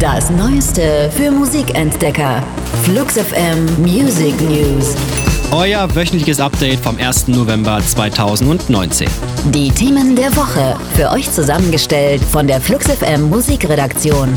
Das Neueste für Musikentdecker. Flux FM Music News. Euer wöchentliches Update vom 1. November 2019. Die Themen der Woche. Für euch zusammengestellt von der Flux FM Musikredaktion.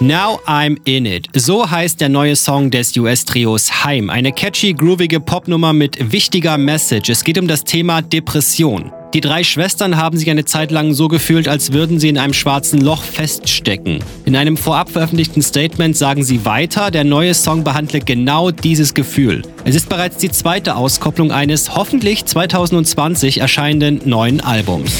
Now I'm in it. So heißt der neue Song des US-Trios Heim. Eine catchy, groovige Popnummer mit wichtiger Message. Es geht um das Thema Depression. Die drei Schwestern haben sich eine Zeit lang so gefühlt, als würden sie in einem schwarzen Loch feststecken. In einem vorab veröffentlichten Statement sagen sie weiter, der neue Song behandelt genau dieses Gefühl. Es ist bereits die zweite Auskopplung eines hoffentlich 2020 erscheinenden neuen Albums.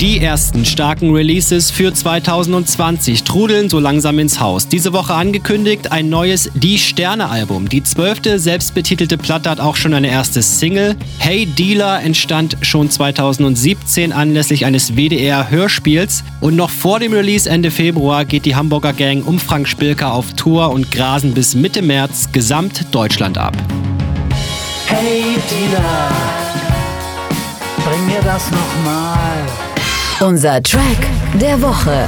Die ersten starken Releases für 2020 trudeln so langsam ins Haus. Diese Woche angekündigt ein neues Die Sterne-Album. Die zwölfte selbstbetitelte Platte hat auch schon eine erste Single. Hey Dealer entstand schon 2017 anlässlich eines WDR-Hörspiels. Und noch vor dem Release Ende Februar geht die Hamburger Gang um Frank Spilker auf Tour und grasen bis Mitte März gesamt Deutschland ab. Hey Dealer, bring mir das nochmal. Unser Track der Woche.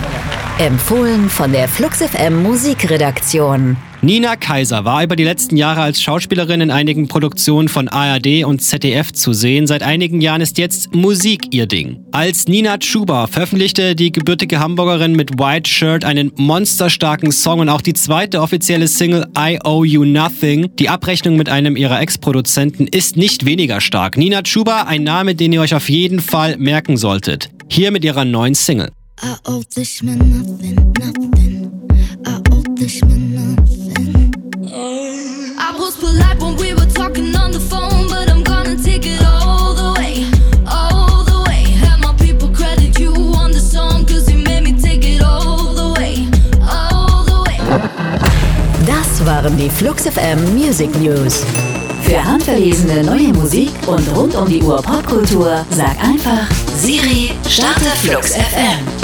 Empfohlen von der Flux FM Musikredaktion. Nina Kaiser war über die letzten Jahre als Schauspielerin in einigen Produktionen von ARD und ZDF zu sehen. Seit einigen Jahren ist jetzt Musik ihr Ding. Als Nina Chuba veröffentlichte die gebürtige Hamburgerin mit White Shirt einen monsterstarken Song und auch die zweite offizielle Single I Owe You Nothing. Die Abrechnung mit einem ihrer Ex-Produzenten ist nicht weniger stark. Nina Chuba, ein Name, den ihr euch auf jeden Fall merken solltet. Hier mit ihrer neuen Single. Das waren die Flux FM Music News. Für handverlesene neue Musik und rund um die Uhr Popkultur sag einfach Siri, starte Flux FM.